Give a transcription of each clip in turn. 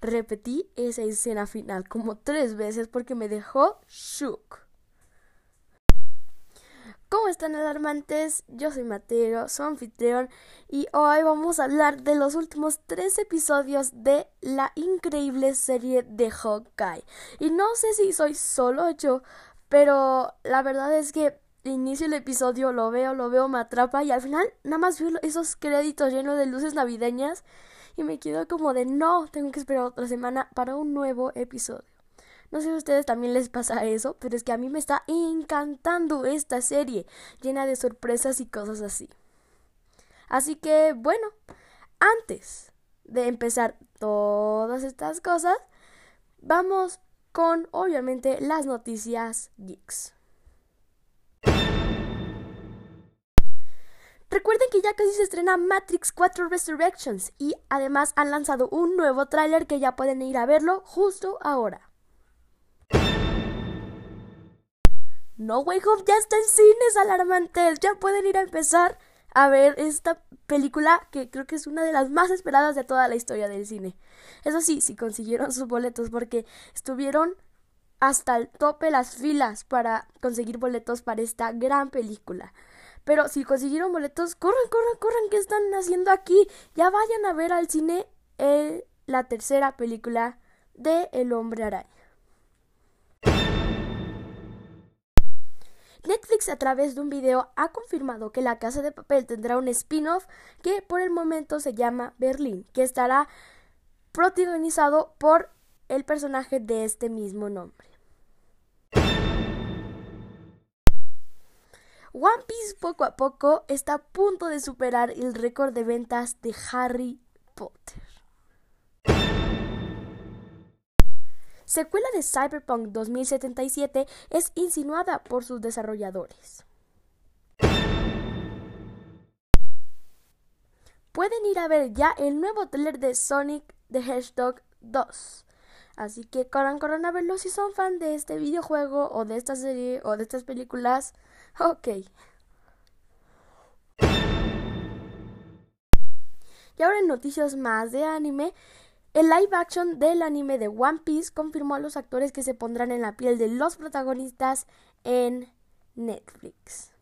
repetí esa escena final como tres veces porque me dejó shook. ¿Cómo están alarmantes? Yo soy Mateo, su anfitrión, y hoy vamos a hablar de los últimos tres episodios de la increíble serie de Hawkeye. Y no sé si soy solo yo, pero la verdad es que inicio el episodio, lo veo, lo veo, me atrapa y al final nada más veo esos créditos llenos de luces navideñas y me quedo como de no, tengo que esperar otra semana para un nuevo episodio. No sé si a ustedes también les pasa eso, pero es que a mí me está encantando esta serie, llena de sorpresas y cosas así. Así que, bueno, antes de empezar todas estas cosas, vamos con, obviamente, las noticias geeks. Recuerden que ya casi se estrena Matrix 4 Resurrections y además han lanzado un nuevo tráiler que ya pueden ir a verlo justo ahora. No Way Home ya está en cines alarmantes. Ya pueden ir a empezar a ver esta película que creo que es una de las más esperadas de toda la historia del cine. Eso sí, si consiguieron sus boletos porque estuvieron hasta el tope las filas para conseguir boletos para esta gran película. Pero si consiguieron boletos, corran, corran, corran, ¿qué están haciendo aquí? Ya vayan a ver al cine eh, la tercera película de El hombre araña. Netflix a través de un video ha confirmado que La Casa de Papel tendrá un spin-off que por el momento se llama Berlín, que estará protagonizado por el personaje de este mismo nombre. One Piece poco a poco está a punto de superar el récord de ventas de Harry Potter. secuela de Cyberpunk 2077 es insinuada por sus desarrolladores. Pueden ir a ver ya el nuevo trailer de Sonic the Hedgehog 2. Así que corran, corran a verlo si son fan de este videojuego o de esta serie o de estas películas. Ok. Y ahora en noticias más de anime, el live action del anime de One Piece confirmó a los actores que se pondrán en la piel de los protagonistas en Netflix.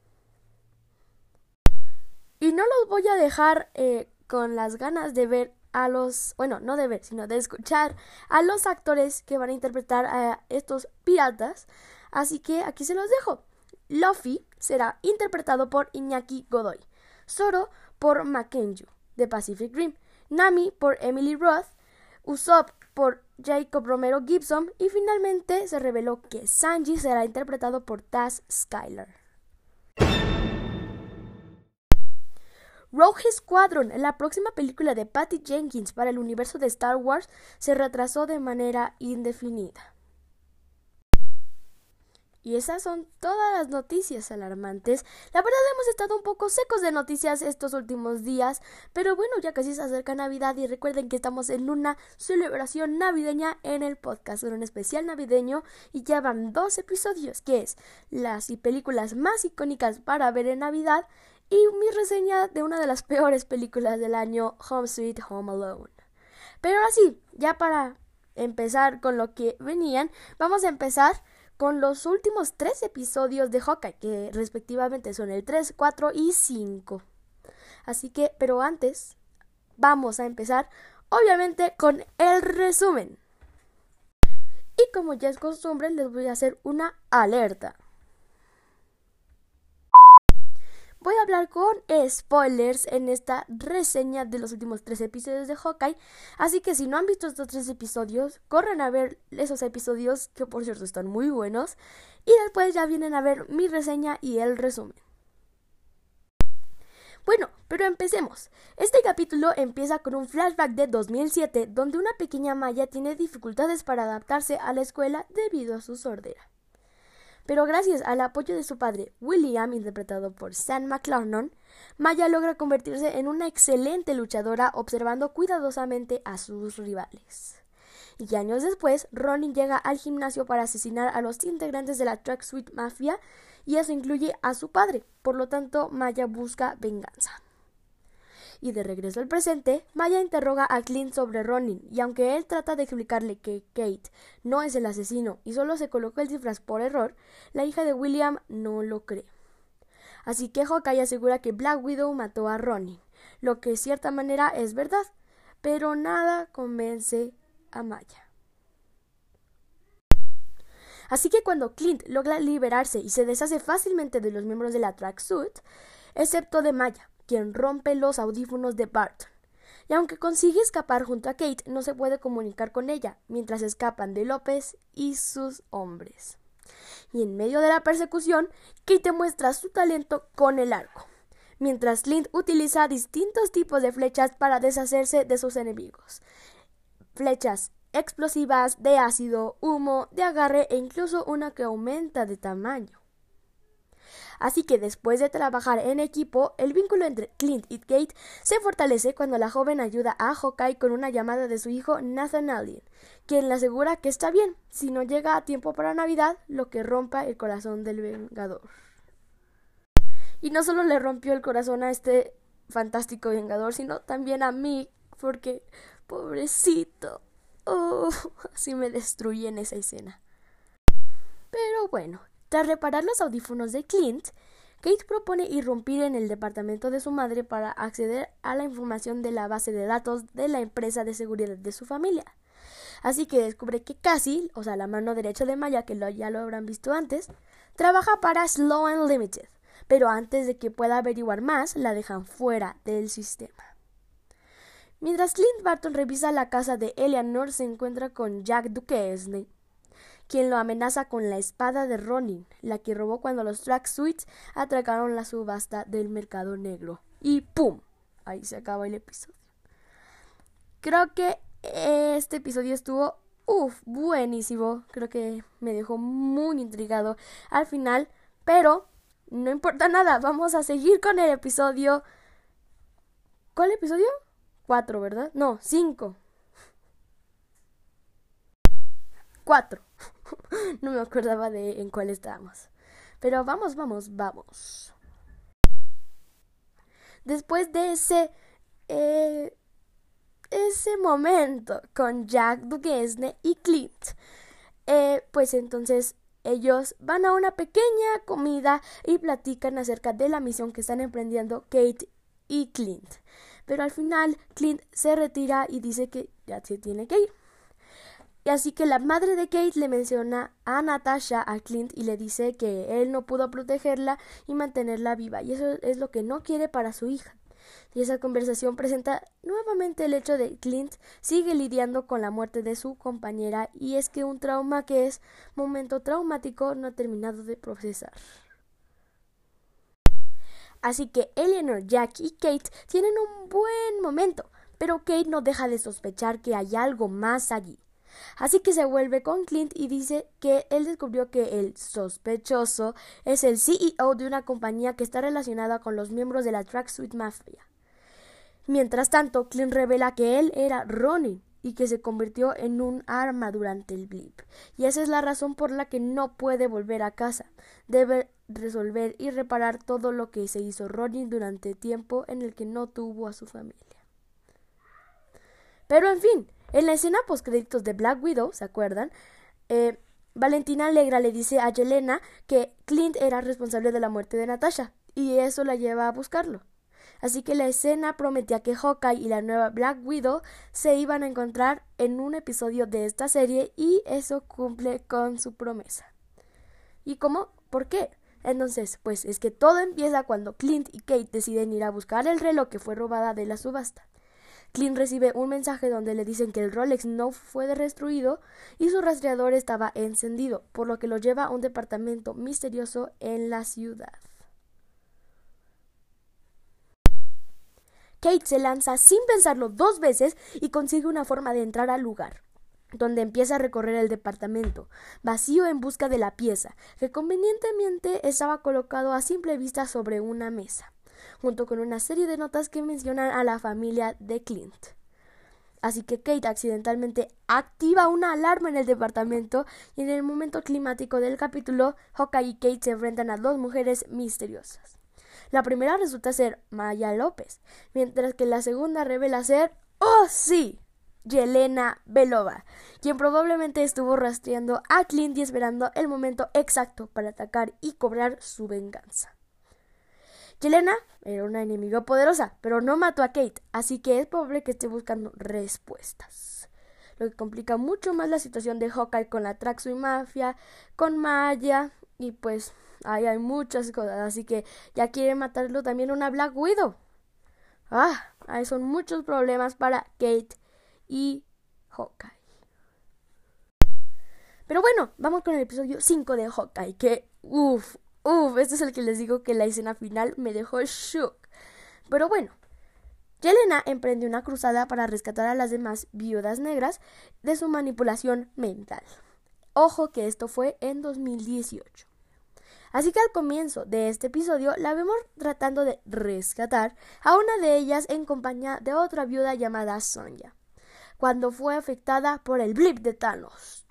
Y no los voy a dejar eh, con las ganas de ver a los, bueno, no de ver, sino de escuchar a los actores que van a interpretar a estos piratas. Así que aquí se los dejo. Luffy será interpretado por Iñaki Godoy, Zoro por Mackenzie de Pacific Rim, Nami por Emily Roth, Usopp por Jacob Romero Gibson y finalmente se reveló que Sanji será interpretado por Taz Skylar. Rogue Squadron, la próxima película de Patty Jenkins para el universo de Star Wars, se retrasó de manera indefinida. Y esas son todas las noticias alarmantes. La verdad hemos estado un poco secos de noticias estos últimos días, pero bueno, ya casi se acerca Navidad y recuerden que estamos en una celebración navideña en el podcast, en un especial navideño y ya van dos episodios, que es las y películas más icónicas para ver en Navidad y mi reseña de una de las peores películas del año, Home Sweet Home Alone. Pero ahora sí, ya para empezar con lo que venían, vamos a empezar con los últimos tres episodios de Hawkeye, que respectivamente son el 3, 4 y 5. Así que, pero antes, vamos a empezar, obviamente, con el resumen. Y como ya es costumbre, les voy a hacer una alerta. Voy a hablar con spoilers en esta reseña de los últimos tres episodios de Hawkeye. Así que si no han visto estos tres episodios, corren a ver esos episodios, que por cierto están muy buenos. Y después ya vienen a ver mi reseña y el resumen. Bueno, pero empecemos. Este capítulo empieza con un flashback de 2007 donde una pequeña Maya tiene dificultades para adaptarse a la escuela debido a su sordera pero gracias al apoyo de su padre, William, interpretado por Sam McLarnon, Maya logra convertirse en una excelente luchadora observando cuidadosamente a sus rivales. Y años después, Ronin llega al gimnasio para asesinar a los integrantes de la Track Suite Mafia y eso incluye a su padre, por lo tanto Maya busca venganza. Y de regreso al presente, Maya interroga a Clint sobre Ronin, y aunque él trata de explicarle que Kate no es el asesino y solo se colocó el disfraz por error, la hija de William no lo cree. Así que Hawkeye asegura que Black Widow mató a Ronin, lo que de cierta manera es verdad, pero nada convence a Maya. Así que cuando Clint logra liberarse y se deshace fácilmente de los miembros de la tracksuit, excepto de Maya, quien rompe los audífonos de Barton. Y aunque consigue escapar junto a Kate, no se puede comunicar con ella, mientras escapan de López y sus hombres. Y en medio de la persecución, Kate muestra su talento con el arco, mientras Clint utiliza distintos tipos de flechas para deshacerse de sus enemigos. Flechas explosivas, de ácido, humo, de agarre e incluso una que aumenta de tamaño. Así que después de trabajar en equipo, el vínculo entre Clint y Kate se fortalece cuando la joven ayuda a Hawkeye con una llamada de su hijo Nathan Allen, quien le asegura que está bien si no llega a tiempo para Navidad, lo que rompa el corazón del Vengador. Y no solo le rompió el corazón a este fantástico Vengador, sino también a mí, porque pobrecito, Oh, así me destruí en esa escena. Pero bueno, tras reparar los audífonos de Clint, Kate propone irrumpir en el departamento de su madre para acceder a la información de la base de datos de la empresa de seguridad de su familia. Así que descubre que Cassie, o sea, la mano derecha de Maya, que ya lo habrán visto antes, trabaja para Slow Unlimited, pero antes de que pueda averiguar más, la dejan fuera del sistema. Mientras Clint Barton revisa la casa de Eleanor, se encuentra con Jack Duquesne, quien lo amenaza con la espada de Ronin, la que robó cuando los Track Suites atracaron la subasta del mercado negro. Y ¡pum! Ahí se acaba el episodio. Creo que este episodio estuvo uff, buenísimo. Creo que me dejó muy intrigado al final, pero no importa nada, vamos a seguir con el episodio. ¿Cuál episodio? Cuatro, ¿verdad? No, cinco. Cuatro. no me acordaba de en cuál estábamos. Pero vamos, vamos, vamos. Después de ese... Eh, ese momento con Jack Duquesne y Clint, eh, pues entonces ellos van a una pequeña comida y platican acerca de la misión que están emprendiendo Kate y Clint pero al final Clint se retira y dice que ya se tiene que ir. Y así que la madre de Kate le menciona a Natasha a Clint y le dice que él no pudo protegerla y mantenerla viva, y eso es lo que no quiere para su hija. Y esa conversación presenta nuevamente el hecho de Clint sigue lidiando con la muerte de su compañera y es que un trauma que es momento traumático no ha terminado de procesar. Así que Eleanor, Jack y Kate tienen un buen momento, pero Kate no deja de sospechar que hay algo más allí. Así que se vuelve con Clint y dice que él descubrió que el sospechoso es el CEO de una compañía que está relacionada con los miembros de la Tracksuit Mafia. Mientras tanto, Clint revela que él era Ronin y que se convirtió en un arma durante el blip. Y esa es la razón por la que no puede volver a casa. Debe resolver y reparar todo lo que se hizo Ronin durante tiempo en el que no tuvo a su familia. Pero en fin, en la escena postcréditos de Black Widow, ¿se acuerdan? Eh, Valentina Alegra le dice a Yelena que Clint era responsable de la muerte de Natasha, y eso la lleva a buscarlo. Así que la escena prometía que Hawkeye y la nueva Black Widow se iban a encontrar en un episodio de esta serie y eso cumple con su promesa. ¿Y cómo? ¿Por qué? Entonces, pues es que todo empieza cuando Clint y Kate deciden ir a buscar el reloj que fue robada de la subasta. Clint recibe un mensaje donde le dicen que el Rolex no fue destruido y su rastreador estaba encendido, por lo que lo lleva a un departamento misterioso en la ciudad. Kate se lanza sin pensarlo dos veces y consigue una forma de entrar al lugar donde empieza a recorrer el departamento, vacío en busca de la pieza, que convenientemente estaba colocado a simple vista sobre una mesa, junto con una serie de notas que mencionan a la familia de Clint. Así que Kate accidentalmente activa una alarma en el departamento y en el momento climático del capítulo, Hawkeye y Kate se enfrentan a dos mujeres misteriosas. La primera resulta ser Maya López, mientras que la segunda revela ser, ¡oh sí! Yelena Belova, quien probablemente estuvo rastreando a Clint y esperando el momento exacto para atacar y cobrar su venganza. Yelena era una enemiga poderosa, pero no mató a Kate, así que es probable que esté buscando respuestas. Lo que complica mucho más la situación de Hawkeye con la Traxu y Mafia, con Maya, y pues ahí hay muchas cosas, así que ya quiere matarlo también una Black Widow. Ah, ahí son muchos problemas para Kate y Hawkeye. Pero bueno, vamos con el episodio 5 de Hawkeye, que uff, uff, este es el que les digo que la escena final me dejó shook. Pero bueno, Yelena emprende una cruzada para rescatar a las demás viudas negras de su manipulación mental. Ojo que esto fue en 2018. Así que al comienzo de este episodio la vemos tratando de rescatar a una de ellas en compañía de otra viuda llamada Sonja cuando fue afectada por el blip de Thanos.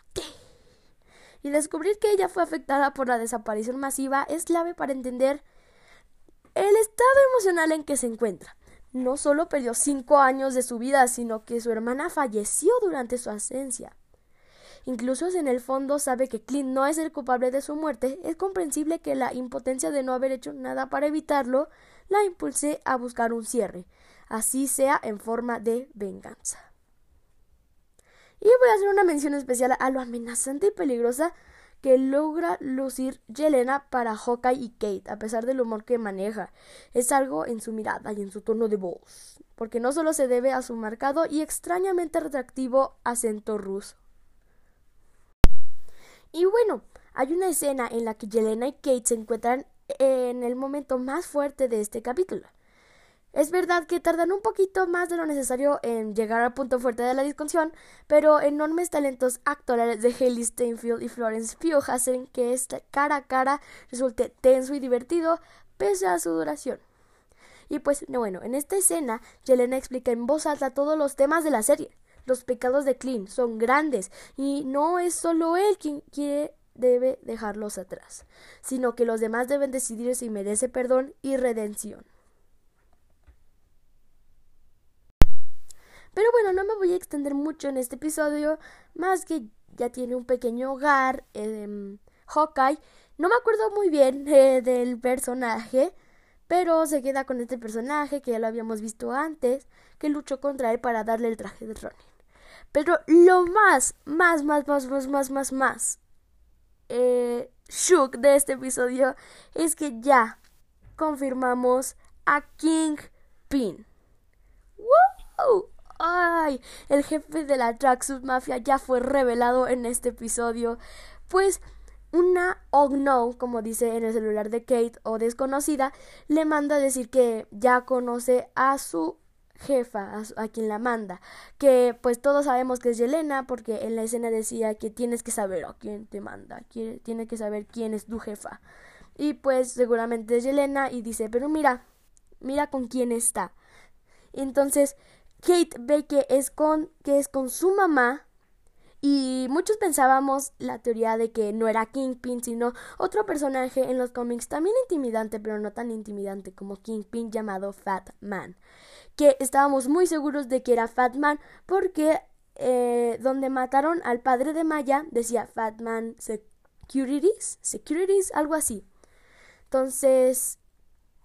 Y descubrir que ella fue afectada por la desaparición masiva es clave para entender el estado emocional en que se encuentra. No solo perdió cinco años de su vida, sino que su hermana falleció durante su ausencia. Incluso si en el fondo sabe que Clint no es el culpable de su muerte, es comprensible que la impotencia de no haber hecho nada para evitarlo la impulse a buscar un cierre, así sea en forma de venganza. Y voy a hacer una mención especial a lo amenazante y peligrosa que logra lucir Yelena para Hawkeye y Kate, a pesar del humor que maneja. Es algo en su mirada y en su tono de voz, porque no solo se debe a su marcado y extrañamente retractivo acento ruso. Y bueno, hay una escena en la que Yelena y Kate se encuentran en el momento más fuerte de este capítulo. Es verdad que tardan un poquito más de lo necesario en llegar al punto fuerte de la discusión, pero enormes talentos actorales de Haley Steinfeld y Florence Pugh hacen que este cara a cara resulte tenso y divertido pese a su duración. Y pues, bueno, en esta escena, Yelena explica en voz alta todos los temas de la serie. Los pecados de Clint son grandes y no es solo él quien quiere debe dejarlos atrás, sino que los demás deben decidir si merece perdón y redención. Pero bueno, no me voy a extender mucho en este episodio, más que ya tiene un pequeño hogar, eh, Hawkeye. No me acuerdo muy bien eh, del personaje, pero se queda con este personaje que ya lo habíamos visto antes, que luchó contra él para darle el traje de Ronin. Pero lo más, más, más, más, más, más, más, más eh, shook de este episodio es que ya confirmamos a Kingpin. ¡Wow! ¡Ay! El jefe de la Traxxas Mafia ya fue revelado en este episodio. Pues una unknown, como dice en el celular de Kate, o desconocida, le manda a decir que ya conoce a su jefa, a, quien la manda, que pues todos sabemos que es Yelena, porque en la escena decía que tienes que saber a quién te manda, tiene que saber quién es tu jefa. Y pues seguramente es Yelena y dice, pero mira, mira con quién está. Entonces Kate ve que es con, que es con su mamá y muchos pensábamos la teoría de que no era Kingpin, sino otro personaje en los cómics también intimidante, pero no tan intimidante como Kingpin llamado Fat Man. Que estábamos muy seguros de que era Fat Man porque eh, donde mataron al padre de Maya decía Fat Man Securities, Securities, algo así. Entonces,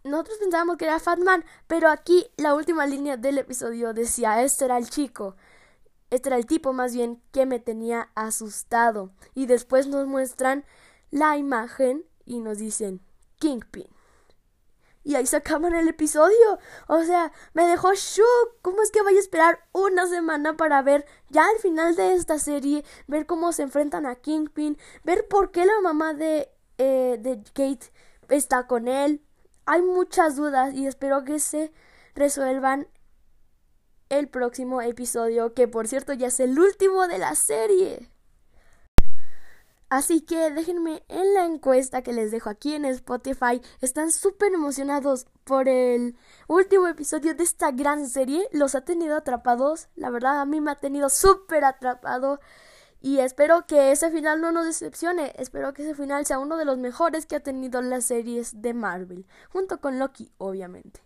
nosotros pensábamos que era Fatman, pero aquí la última línea del episodio decía, este era el chico, este era el tipo más bien que me tenía asustado. Y después nos muestran la imagen y nos dicen Kingpin. Y ahí se el episodio. O sea, me dejó shock. ¿Cómo es que voy a esperar una semana para ver ya al final de esta serie, ver cómo se enfrentan a Kingpin, ver por qué la mamá de, eh, de Kate está con él, hay muchas dudas y espero que se resuelvan el próximo episodio, que por cierto ya es el último de la serie. Así que déjenme en la encuesta que les dejo aquí en Spotify. ¿Están súper emocionados por el último episodio de esta gran serie? ¿Los ha tenido atrapados? La verdad a mí me ha tenido súper atrapado. Y espero que ese final no nos decepcione. Espero que ese final sea uno de los mejores que ha tenido las series de Marvel. Junto con Loki, obviamente.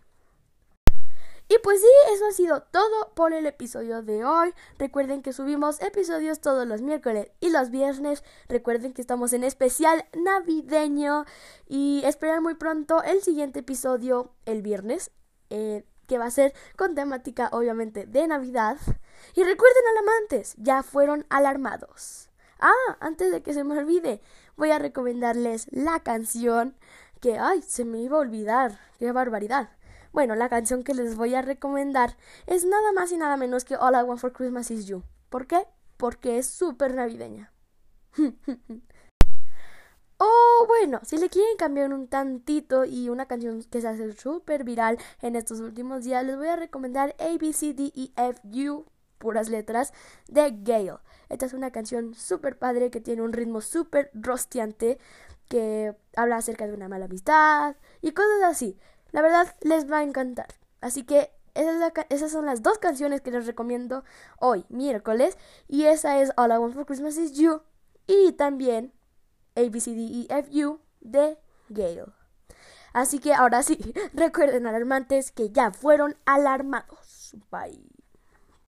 Y pues sí, eso ha sido todo por el episodio de hoy. Recuerden que subimos episodios todos los miércoles y los viernes. Recuerden que estamos en especial navideño. Y esperar muy pronto el siguiente episodio el viernes. Eh, que va a ser con temática obviamente de Navidad. Y recuerden alamantes, ya fueron alarmados. Ah, antes de que se me olvide, voy a recomendarles la canción que, ay, se me iba a olvidar, qué barbaridad. Bueno, la canción que les voy a recomendar es nada más y nada menos que All I Want for Christmas Is You. ¿Por qué? Porque es súper navideña. Oh, bueno, si le quieren cambiar un tantito y una canción que se hace súper viral en estos últimos días, les voy a recomendar A, B, C, D, E, F, U, puras letras, de Gale. Esta es una canción súper padre que tiene un ritmo súper rosteante, que habla acerca de una mala amistad y cosas así. La verdad, les va a encantar. Así que esas, son las dos canciones que les recomiendo hoy, miércoles. Y esa es All I Want for Christmas Is You. Y también a, B, C, D, E, F, U de Gale. Así que ahora sí, recuerden alarmantes que ya fueron alarmados. Bye.